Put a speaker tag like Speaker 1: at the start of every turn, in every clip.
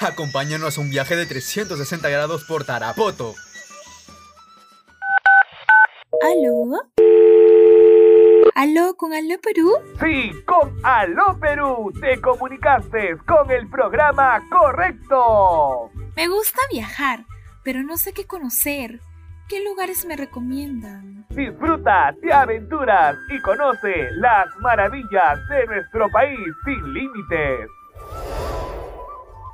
Speaker 1: Acompáñanos a un viaje de 360 grados por Tarapoto.
Speaker 2: ¿Aló? ¿Aló con Aló Perú?
Speaker 3: Sí, con Aló Perú te comunicaste con el programa correcto.
Speaker 2: Me gusta viajar, pero no sé qué conocer. ¿Qué lugares me recomiendan?
Speaker 3: Disfruta, te aventuras y conoce las maravillas de nuestro país sin límites.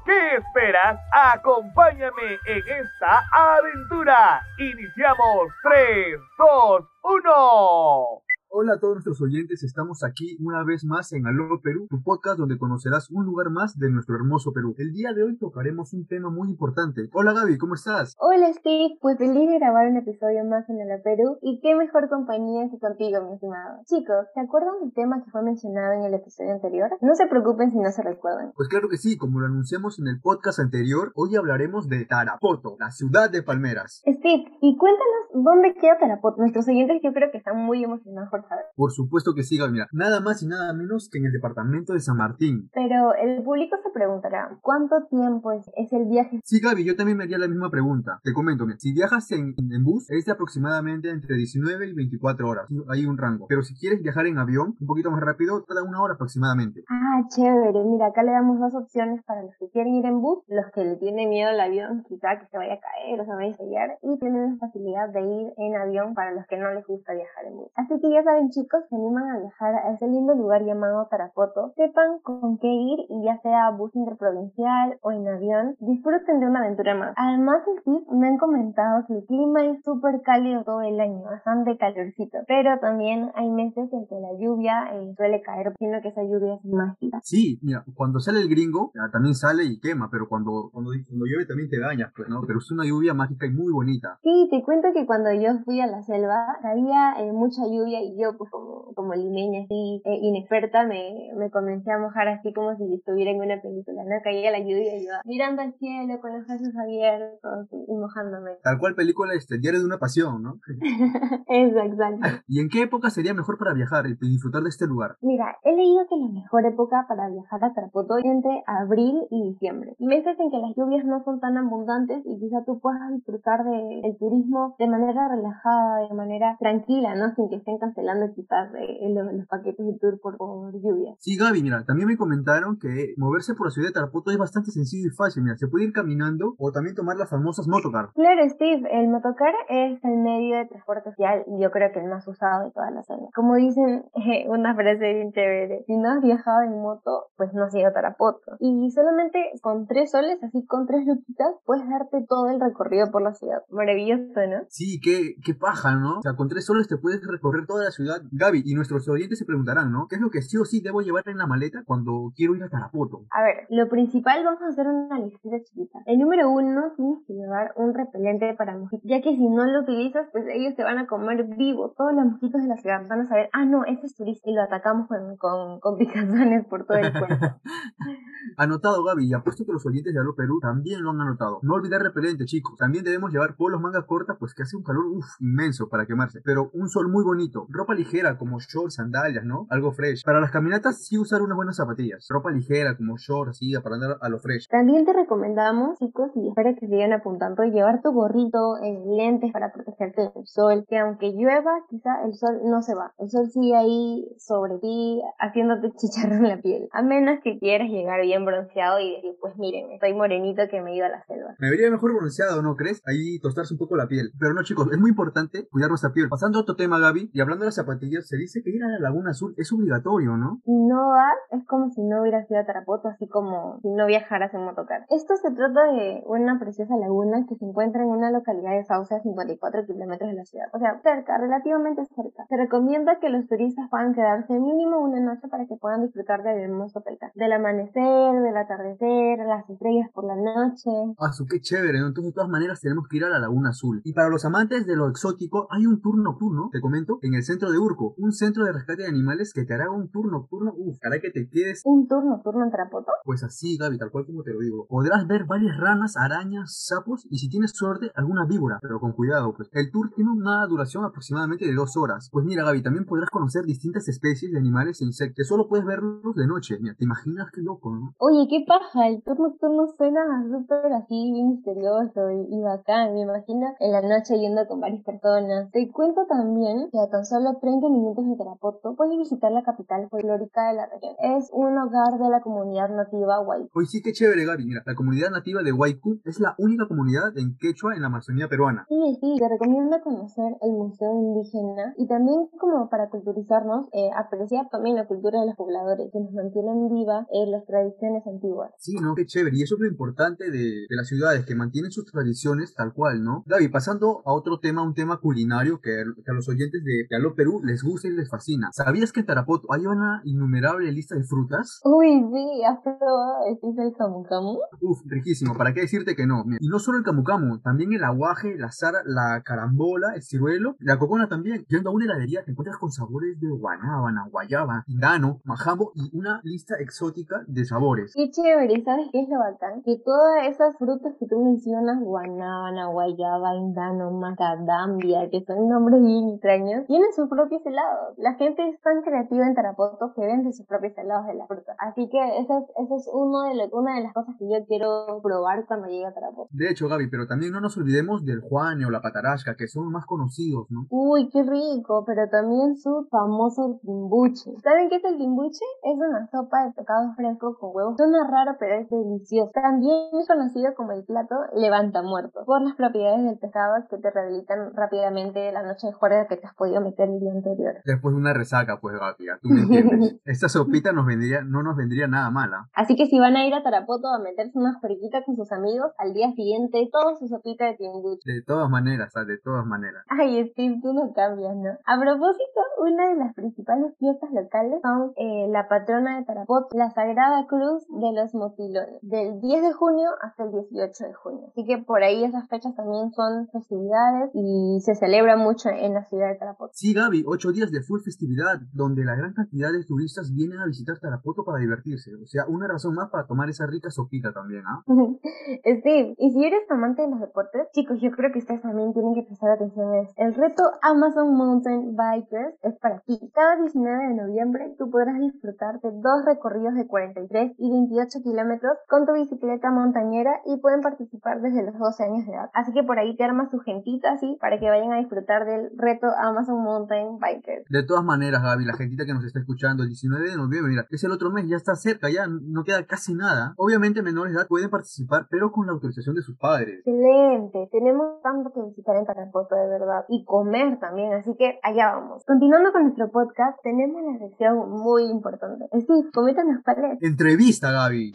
Speaker 3: ¿Qué esperas? Acompáñame en esta aventura. Iniciamos 3, 2, 1.
Speaker 4: Hola a todos nuestros oyentes, estamos aquí una vez más en Aló Perú, tu podcast donde conocerás un lugar más de nuestro hermoso Perú. El día de hoy tocaremos un tema muy importante. Hola Gaby, ¿cómo estás?
Speaker 5: Hola Steve, pues feliz de grabar un episodio más en Aló Perú y qué mejor compañía que contigo, mi estimado. Chicos, ¿se acuerdan del tema que fue mencionado en el episodio anterior? No se preocupen si no se recuerdan.
Speaker 4: Pues claro que sí, como lo anunciamos en el podcast anterior, hoy hablaremos de Tarapoto, la ciudad de palmeras.
Speaker 5: Steve, y cuéntanos dónde queda Tarapoto. Nuestros oyentes yo creo que están muy emocionados por saber.
Speaker 4: Por supuesto que sí, Gaby, mira, nada más y nada menos que en el departamento de San Martín.
Speaker 5: Pero el público se preguntará, ¿cuánto tiempo es, es el viaje?
Speaker 4: Sí, Gaby, yo también me haría la misma pregunta. Te comento, mira, si viajas en, en bus, es de aproximadamente entre 19 y 24 horas. Hay un rango. Pero si quieres viajar en avión, un poquito más rápido, tarda una hora aproximadamente.
Speaker 5: Ah, chévere. Mira, acá le damos dos opciones para los que quieren ir en bus, los que le tienen miedo al avión, quizá que se vaya a caer o se vaya a sellar, y tienen la facilidad de ir en avión para los que no les gusta viajar en bus. Así que ya saben, chicos, se animan a viajar a ese lindo lugar llamado Tarapoto, sepan con qué ir y ya sea bus interprovincial o en avión, disfruten de una aventura más. Además, sí, me han comentado que el clima es súper cálido todo el año, bastante calorcito, pero también hay meses en que la lluvia eh, suele caer, sino que esa lluvia es mágica.
Speaker 4: Sí, mira, cuando sale el gringo, ya, también sale y quema, pero cuando, cuando, cuando llueve también te bañas, pues, ¿no? Pero es una lluvia mágica y muy bonita.
Speaker 5: Sí, te cuento que cuando yo fui a la selva, había eh, mucha lluvia y yo, pues como, como limeña así, eh, inexperta, me, me comencé a mojar así como si estuviera en una película, ¿no? Caía la lluvia y yo mirando al cielo con los brazos abiertos y, y mojándome.
Speaker 4: Tal cual película este, Diario de una Pasión, ¿no?
Speaker 5: Exacto.
Speaker 4: ¿Y en qué época sería mejor para viajar y disfrutar de este lugar?
Speaker 5: Mira, he leído que la mejor época para viajar a Tarapoto es entre abril y diciembre. Meses en que las lluvias no son tan abundantes y quizá tú puedas disfrutar del turismo de manera relajada, de manera tranquila, ¿no? Sin que estén cancelando quizás eh, los, los paquetes de tour por, por lluvia.
Speaker 4: Sí, Gaby, mira, también me comentaron que moverse por la ciudad de Tarapoto es bastante sencillo y fácil. Mira, se puede ir caminando o también tomar las famosas motocar.
Speaker 5: Claro, Steve, el motocar es el medio de transporte social y yo creo que el más usado de toda la zona. Como dicen, eh, una frase bien chévere, si no has viajado en moto, pues no has ido a Tarapoto. Y solamente con tres soles, así con tres luquitas, puedes darte todo el recorrido por la ciudad. Maravilloso, ¿no?
Speaker 4: Sí, qué, qué paja, ¿no? O sea, con tres soles te puedes recorrer toda la ciudad. Gaby, y nuestros oyentes se preguntarán, ¿no? ¿Qué es lo que sí o sí debo llevar en la maleta cuando quiero ir a Tarapoto?
Speaker 5: A ver, lo principal vamos a hacer una listita chiquita. El número uno, tienes que llevar un repelente para mosquitos, ya que si no lo utilizas, pues ellos te van a comer vivo. Todos los mosquitos de la ciudad van a saber, ah, no, ese es turista y lo atacamos con, con, con picazones por todo el cuerpo.
Speaker 4: Anotado, Gaby, y apuesto que los oyentes de Aló Perú también lo han anotado. No olvidar repelente, chicos. También debemos llevar polos mangas cortas, pues que hace un calor uf, inmenso para quemarse. Pero un sol muy bonito. Ropa ligera como shorts, sandalias, ¿no? Algo fresh. Para las caminatas sí usar unas buenas zapatillas. Ropa ligera como shorts, así, para andar a lo fresh.
Speaker 5: También te recomendamos, chicos, y espero que sigan apuntando, llevar tu gorrito, lentes para protegerte del sol, que aunque llueva, quizá el sol no se va. El sol sigue ahí sobre ti, haciéndote chicharrón la piel. A menos que quieras llegar bien bronceado y decir, pues miren, estoy morenito que me he ido a la selva.
Speaker 4: Me vería mejor bronceado, ¿no crees? Ahí tostarse un poco la piel. Pero no, chicos, es muy importante cuidar nuestra piel. Pasando a otro tema, Gaby, y hablando de las zapatillas, se dice que ir a la Laguna Azul es obligatorio, ¿no?
Speaker 5: Si no vas, es como si no hubieras ido a Tarapoto, así como si no viajaras en motocar. Esto se trata de una preciosa laguna que se encuentra en una localidad de Sauce a 54 kilómetros de la ciudad. O sea, cerca, relativamente cerca. Se recomienda que los turistas puedan quedarse mínimo una noche para que puedan disfrutar del hermoso paisaje. Del amanecer, del atardecer, las estrellas por la noche.
Speaker 4: Ah, su qué chévere, ¿no? Entonces, de todas maneras, tenemos que ir a la Laguna Azul. Y para los amantes de lo exótico, hay un tour nocturno, te comento, en el centro de Urco. Un centro de rescate de animales que te hará un tour nocturno. Uf, hará que te quedes.
Speaker 5: ¿Un tour nocturno en Tarapoto?
Speaker 4: Pues así, Gaby, tal cual como te lo digo. Podrás ver varias ranas, arañas, sapos y si tienes suerte, alguna víbora. Pero con cuidado, pues. El tour tiene una duración aproximadamente de dos horas. Pues mira, Gaby, también podrás conocer distintas especies de animales e insectos que solo puedes verlos de noche. Mira, ¿te imaginas qué loco, no?
Speaker 5: Oye, qué paja, el tour nocturno suena súper así, misterioso y, y, bacán. Me imagino en la noche yendo con varias personas. Te cuento también que a tan solo 30 minutos de Tarapoto puedes visitar la capital folclórica de la región. Es un hogar de la comunidad nativa Waiku.
Speaker 4: Hoy sí que chévere, Gaby. Mira, la comunidad nativa de Waiku es la única comunidad en quechua en la Amazonía peruana.
Speaker 5: Sí, sí, te recomiendo conocer el Museo Indígena y también como para culturizarnos, eh, apreciar también la cultura de los pobladores que nos mantienen vivas eh, las tradiciones antiguas.
Speaker 4: Sí, ¿no? Qué chévere. Y eso es lo importante de, de, las ciudades, que mantienen sus tradiciones tal cual, ¿no? Gaby, pasando a otro tema, un tema culinario que, que a los oyentes de, Aló Perú les gusta y les fascina. ¿Sabías que en Tarapoto hay una innumerable lista de frutas?
Speaker 5: Uy, sí, ¿has probado el camu camu?
Speaker 4: Uf, riquísimo. ¿Para qué decirte que no? Mira, y no solo el camu camu, también el aguaje, la zara, la carambola, el ciruelo, la cocona también. Yendo a una heladería te encuentras con sabores de guanábana, guayaba, indano, majambo y una lista exótica de sabores.
Speaker 5: Qué chévere, ¿sabes qué es lo bacán? Que todas esas frutas que tú mencionas, guanábana, guayaba, indano, macadambia, que son nombres bien extraños, tienen sus propios helados. La gente es tan creativa en Tarapoto que vende sus propios helados de la fruta. Así que esa es, esa es uno de lo, una de las cosas que yo quiero probar cuando llegue a Tarapoto.
Speaker 4: De hecho, Gaby, pero también no nos olvidemos del juane o la patarasca, que son más conocidos, ¿no?
Speaker 5: Uy, qué rico, pero también su famoso timbuche. ¿Saben qué es el timbuche? Es una sopa de pescado fresco con huevos. Suena raro, pero es delicioso. También es conocido como el plato levanta muerto, por las propiedades del pescado que te rehabilitan rápidamente la noche de juerga que te has podido meter día anterior.
Speaker 4: Después de una resaca, pues, Gaby, tú me entiendes. Esta sopita nos vendría, no nos vendría nada mala.
Speaker 5: Así que si van a ir a Tarapoto a meterse unas periquitas con sus amigos, al día siguiente todo su sopita de timbuche.
Speaker 4: De todas maneras, de todas maneras.
Speaker 5: Ay, Steve, tú no cambias, ¿no? A propósito, una de las principales fiestas locales son eh, la patrona de Tarapoto, la Sagrada Cruz de los Motilones, del 10 de junio hasta el 18 de junio. Así que por ahí esas fechas también son festividades y se celebra mucho en la ciudad de Tarapoto.
Speaker 4: Sí, Ocho días de full festividad, donde la gran cantidad de turistas vienen a visitar Tarapoto para divertirse. O sea, una razón más para tomar esa rica sopita también, ¿ah?
Speaker 5: Steve, y si eres amante de los deportes, chicos, yo creo que ustedes también tienen que prestar atención a esto. El reto Amazon Mountain Bikers es para ti. Cada 19 de noviembre tú podrás disfrutar de dos recorridos de 43 y 28 kilómetros con tu bicicleta montañera y pueden participar desde los 12 años de edad. Así que por ahí te armas su gentita así para que vayan a disfrutar del reto Amazon Mountain Bikers.
Speaker 4: De todas maneras, Gaby, la gentita que nos está escuchando, el 19 de noviembre, mira, es el otro mes, ya está cerca, ya no queda casi nada. Obviamente menores de edad pueden participar, pero con la autorización de sus padres.
Speaker 5: Excelente, tenemos tanto que visitar en Tarapoto de verdad y comer también, así que allá vamos. Continuando con nuestro podcast, tenemos una sección muy importante. Sí, coméntanos cuál es.
Speaker 4: Entrevista, Gaby.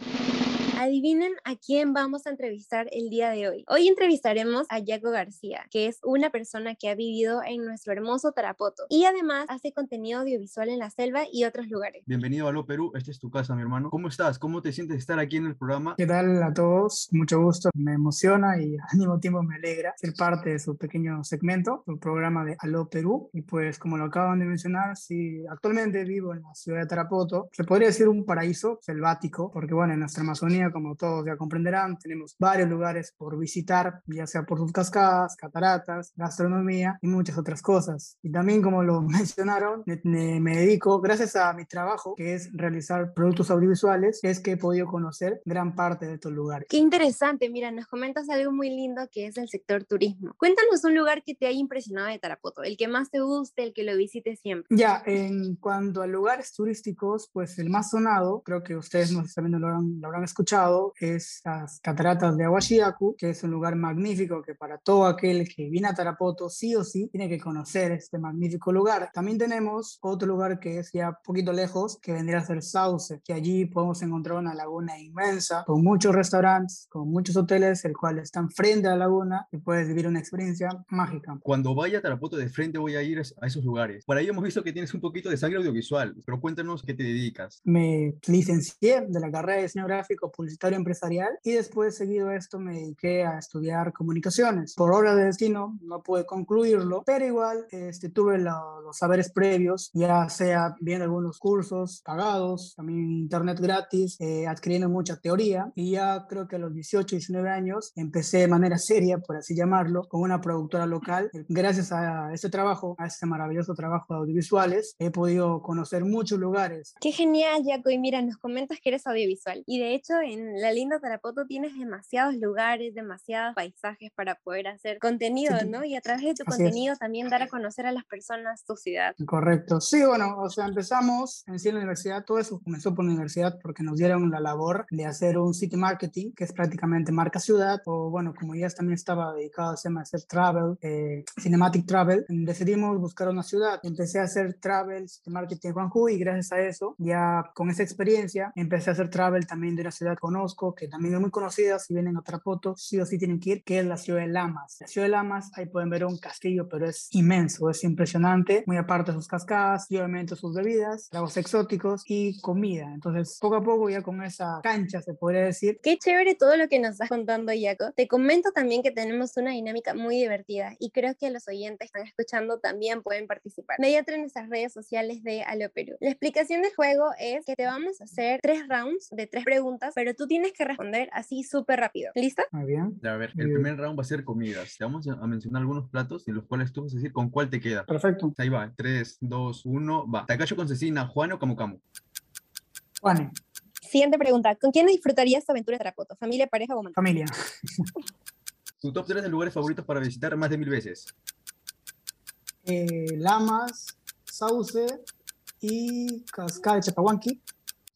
Speaker 6: Adivinen a quién vamos a entrevistar el día de hoy. Hoy entrevistaremos a Yago García, que es una persona que ha vivido en nuestro hermoso Tarapoto y además hace contenido audiovisual en la selva y otros lugares.
Speaker 4: Bienvenido a Lo Perú, esta es tu casa, mi hermano. ¿Cómo estás? ¿Cómo te sientes de estar aquí en el programa?
Speaker 7: ¿Qué tal a todos? Mucho gusto, me emociona y al mismo tiempo me alegra ser parte de su pequeño segmento, su programa de Aló Perú. Y pues como lo acaban de mencionar, sí, actualmente vivo en la ciudad de Tarapoto. Se podría decir un paraíso selvático, porque bueno, en nuestra Amazonía como todos ya comprenderán, tenemos varios lugares por visitar, ya sea por sus cascadas, cataratas, gastronomía y muchas otras cosas. Y también, como lo mencionaron, me, me, dedico, gracias a mi trabajo, que es realizar productos audiovisuales, es que he podido conocer gran parte de estos lugares.
Speaker 6: Qué interesante, mira, nos comentas algo muy lindo que es el sector turismo. Cuéntanos un lugar que te haya impresionado de Tarapoto, el que más te guste, el que lo visites siempre.
Speaker 7: Ya, en cuanto a lugares turísticos, pues el más sonado, creo que ustedes no saben, lo habrán, lo habrán escuchado, es las cataratas de Aguashiaku, que es un lugar magnífico que para todo aquel que viene a Tarapoto sí o sí tiene que conocer este magnífico lugar. También tenemos otro lugar que es ya un poquito lejos, que vendría a ser Sauce, que allí podemos encontrar una laguna inmensa con muchos restaurantes, con muchos hoteles, el cual están frente a la laguna y puedes vivir una experiencia mágica.
Speaker 4: Cuando vaya a Tarapoto de frente voy a ir a esos lugares. Por ahí hemos visto que tienes un poquito de sangre audiovisual, pero cuéntanos qué te dedicas.
Speaker 7: Me licencié de la carrera de diseño gráfico, publicitario empresarial y después, seguido esto, me dediqué a estudiar comunicaciones. Por hora de destino no pude concluirlo, pero igual este, tuve los saberes previos, ya sea viendo algunos cursos pagados, también internet gratis, eh, adquiriendo mucha teoría y ya creo que a los 18, 19 años empecé de manera seria, por así llamarlo, con una productora local. Gracias a este trabajo, a este maravilloso trabajo de audiovisuales, he podido conocer muchos lugares.
Speaker 5: Qué genial, Jaco. Y mira, nos comentas que eres audiovisual. Y de hecho, en la linda Tarapoto tienes demasiados lugares, demasiados paisajes para poder hacer contenido, ¿no? Y a través de tu contenido también dar a conocer a las personas tu ciudad.
Speaker 7: Correcto. Sí, bueno, o sea, empezamos en sí en la universidad, todo eso comenzó por la universidad porque nos dieron la labor de hacer un city marketing, que es prácticamente marca ciudad, o bueno, como ya también estaba dedicado a hacer travel, eh, cinematic travel, decidimos buscar una ciudad. Empecé a hacer travel, city marketing en Juanju y gracias a eso, ya con esa experiencia, empecé a hacer travel también de una ciudad conozco, que también es muy conocida, si vienen a Trapoto, sí o sí tienen que ir, que es la ciudad de Lamas. La ciudad de Lamas, ahí pueden ver un castillo, pero es inmenso, es impresionante, muy aparte de sus cascadas y obviamente sus bebidas, tragos exóticos y comida. Entonces, poco a poco ya con esa cancha, se podría decir.
Speaker 5: Qué chévere todo lo que nos estás contando, Jaco. Te comento también que tenemos una dinámica muy divertida y creo que los oyentes que están escuchando también pueden participar mediante nuestras redes sociales de Alo Perú. La explicación del juego es que te vamos a hacer tres rounds de tres preguntas, pero tú tienes que responder así súper rápido. ¿Listo?
Speaker 7: Muy bien.
Speaker 4: A ver, el primer round va a ser comidas. Te vamos a mencionar algunos platos en los cuales tú vas a decir con cuál te queda.
Speaker 7: Perfecto.
Speaker 4: Ahí va, 3, 2, 1, va. Tacacho con cecina, Juan o Camu Camu.
Speaker 7: Juan.
Speaker 5: Siguiente pregunta. ¿Con quién disfrutarías tu aventura de Tarapoto? ¿Familia, pareja o amante?
Speaker 7: Familia.
Speaker 4: Tu top 3 de lugares favoritos para visitar más de mil veces.
Speaker 7: Eh, Lamas, Sauce y Cascada de Chapahuanqui.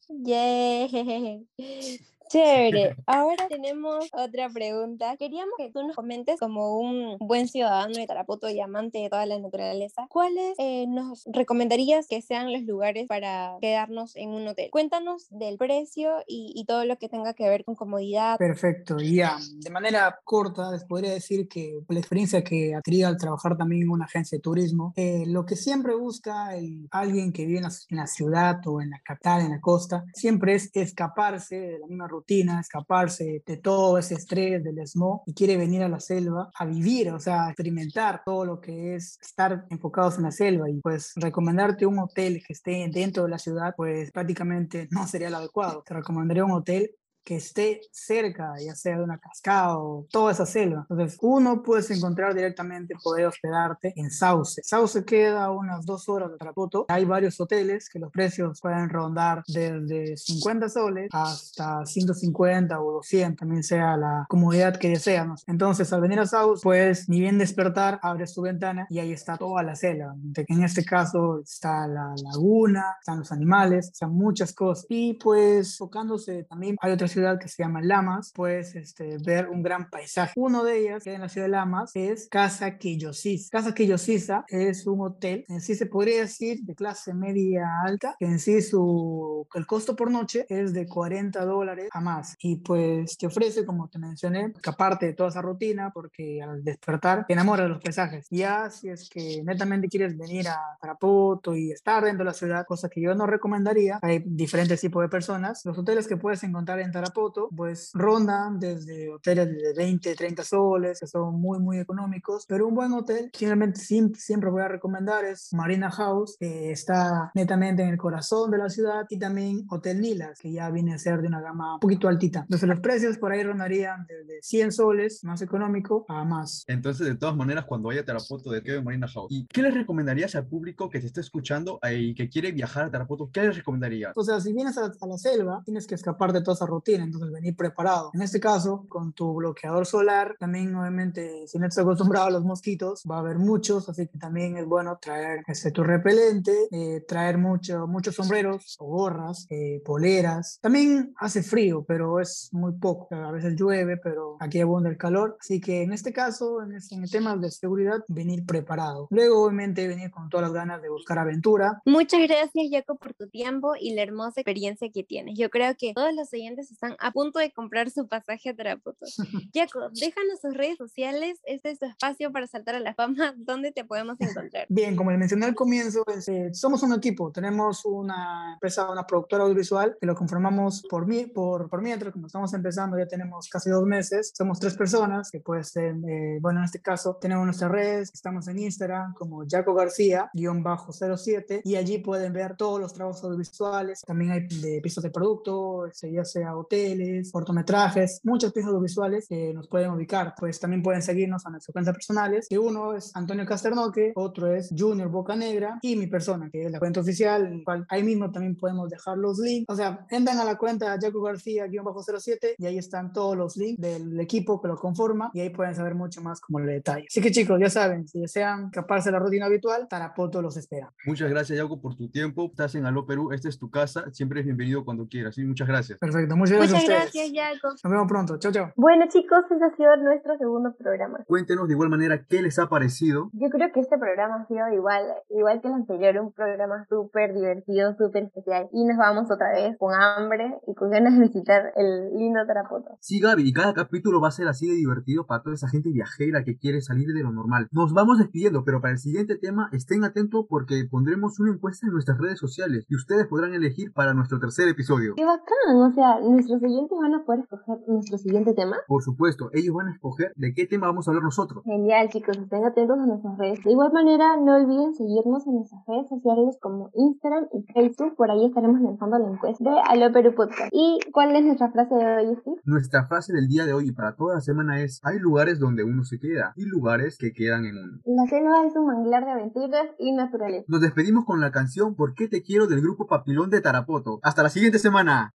Speaker 5: Yeah. Chévere. Ahora tenemos otra pregunta. Queríamos que tú nos comentes como un buen ciudadano de Tarapoto y amante de toda la naturaleza, ¿cuáles eh, nos recomendarías que sean los lugares para quedarnos en un hotel? Cuéntanos del precio y, y todo lo que tenga que ver con comodidad.
Speaker 7: Perfecto. Y ya, de manera corta, les podría decir que por la experiencia que adquirí al trabajar también en una agencia de turismo, eh, lo que siempre busca el, alguien que vive en la, en la ciudad o en la capital, en la costa, siempre es escaparse de la misma rutina escaparse de todo ese estrés del smog y quiere venir a la selva a vivir, o sea, a experimentar todo lo que es estar enfocados en la selva y pues recomendarte un hotel que esté dentro de la ciudad, pues prácticamente no sería lo adecuado. Te recomendaría un hotel que esté cerca, ya sea de una cascada o toda esa selva. Entonces, uno puedes encontrar directamente, poder hospedarte en Sauce. Sauce queda unas dos horas de Tarapoto. Hay varios hoteles que los precios pueden rondar desde 50 soles hasta 150 o 200, también sea la comodidad que desean. Entonces, al venir a Sauce, puedes ni bien despertar, abres tu ventana y ahí está toda la selva. En este caso está la laguna, están los animales, están muchas cosas. Y pues, tocándose también, hay otras ciudad que se llama Lamas, puedes este, ver un gran paisaje. Uno de ellas, que en la ciudad de Lamas, es Casa Quillosisa. Casa Quillosisa es un hotel, en sí se podría decir de clase media alta, que en sí su, el costo por noche es de 40 dólares a más. Y pues te ofrece, como te mencioné, que aparte de toda esa rutina, porque al despertar te enamoras de los paisajes. Ya si es que netamente quieres venir a Tarapoto y estar dentro de la ciudad, cosa que yo no recomendaría, hay diferentes tipos de personas. Los hoteles que puedes encontrar en Tarapoto Tarapoto, pues rondan desde hoteles de 20, 30 soles, que son muy, muy económicos, pero un buen hotel, generalmente siempre, siempre voy a recomendar es Marina House, que está netamente en el corazón de la ciudad, y también Hotel Nilas, que ya viene a ser de una gama un poquito altita. Entonces los precios por ahí rondarían desde 100 soles, más económico, a más.
Speaker 4: Entonces, de todas maneras, cuando vaya a Tarapoto, de qué Marina House. ¿Y qué les recomendarías al público que te está escuchando y que quiere viajar a Tarapoto? ¿Qué les recomendarías?
Speaker 7: O sea, si vienes a, a la selva, tienes que escapar de toda esa rutina entonces venir preparado. En este caso, con tu bloqueador solar, también obviamente si no estás acostumbrado a los mosquitos, va a haber muchos, así que también es bueno traer este, tu repelente, eh, traer mucho, muchos sombreros o gorras, eh, poleras. También hace frío, pero es muy poco. A veces llueve, pero aquí abunda el calor. Así que en este caso, en, este, en el tema de seguridad, venir preparado. Luego, obviamente, venir con todas las ganas de buscar aventura.
Speaker 5: Muchas gracias, Jaco, por tu tiempo y la hermosa experiencia que tienes. Yo creo que todos los oyentes están
Speaker 6: están a punto de comprar su pasaje a Tarapoto. Jaco, déjanos sus redes sociales, este es tu espacio para saltar a la fama, ¿dónde te podemos encontrar?
Speaker 7: Bien, como le mencioné al comienzo, este, somos un equipo, tenemos una empresa, una productora audiovisual que lo conformamos por mí, por, por mientras, como estamos empezando, ya tenemos casi dos meses, somos tres personas, que puede ser, eh, bueno, en este caso tenemos nuestras redes, estamos en Instagram como Jaco García, guion bajo 07, y allí pueden ver todos los trabajos audiovisuales, también hay de piezas de producto, este, ya sea hoteles, cortometrajes, muchas piezas audiovisuales que nos pueden ubicar, pues también pueden seguirnos a nuestras cuentas personales, que uno es Antonio Casternoque, otro es Junior Boca Negra, y mi persona, que es la cuenta oficial, en la cual ahí mismo también podemos dejar los links, o sea, entran a la cuenta Jaco García, guion bajo 07, y ahí están todos los links del equipo que lo conforma, y ahí pueden saber mucho más como el detalle. Así que chicos, ya saben, si desean escaparse de la rutina habitual, Tarapoto los espera.
Speaker 1: Muchas gracias, Yago, por tu tiempo. Estás en Aló Perú, esta es tu casa. Siempre es bienvenido cuando quieras. ¿sí? Muchas gracias.
Speaker 7: Perfecto, muchas gracias
Speaker 6: Muchas
Speaker 7: a ustedes.
Speaker 6: gracias, Jaco.
Speaker 7: Nos vemos pronto. Chao, chao.
Speaker 5: Bueno chicos, ese ha sido nuestro segundo programa.
Speaker 4: Cuéntenos de igual manera qué les ha parecido.
Speaker 5: Yo creo que este programa ha sido igual, igual que el anterior, un programa súper divertido, súper especial. Y nos vamos otra vez con hambre y con ganas de visitar el lindo Tarapoto.
Speaker 4: Sí, Gaby, y cada capítulo va a ser así de divertido para toda esa gente viajera que quiere salir de lo normal. Nos vamos despidiendo, pero para el siguiente tema estén atentos porque pondremos una encuesta en nuestras redes sociales y ustedes podrán elegir para nuestro tercer episodio.
Speaker 5: ¡Qué bacán! O sea, nuestros oyentes van a poder escoger nuestro siguiente tema.
Speaker 4: Por supuesto, ellos van a escoger de qué tema vamos a hablar nosotros.
Speaker 5: Genial, chicos, estén atentos a nuestras redes. De igual manera, no olviden seguirnos en nuestras redes sociales como Instagram y Facebook. Por ahí estaremos lanzando la encuesta de Aló Perú Podcast. ¿Y cuál es nuestra frase de hoy, Steve?
Speaker 4: Nuestra frase del día de hoy y para toda la semana es, hay lugares donde uno se queda y lugares que quedan en uno.
Speaker 5: La selva es un manglar de aventuras y naturaleza.
Speaker 4: Nos despedimos con la canción ¿Por qué te quiero? del grupo Papilón de Tarapoto. Hasta la siguiente semana.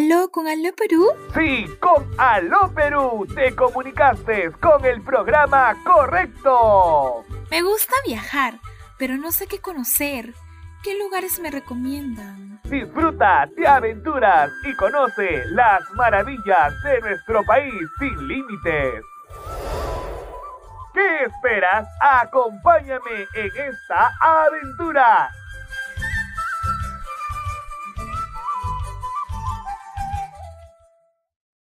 Speaker 2: ¿Aló con Aló Perú?
Speaker 3: Sí, con Aló Perú te comunicaste con el programa correcto.
Speaker 2: Me gusta viajar, pero no sé qué conocer. ¿Qué lugares me recomiendan?
Speaker 3: Disfruta, te aventuras y conoce las maravillas de nuestro país sin límites. ¿Qué esperas? Acompáñame en esta aventura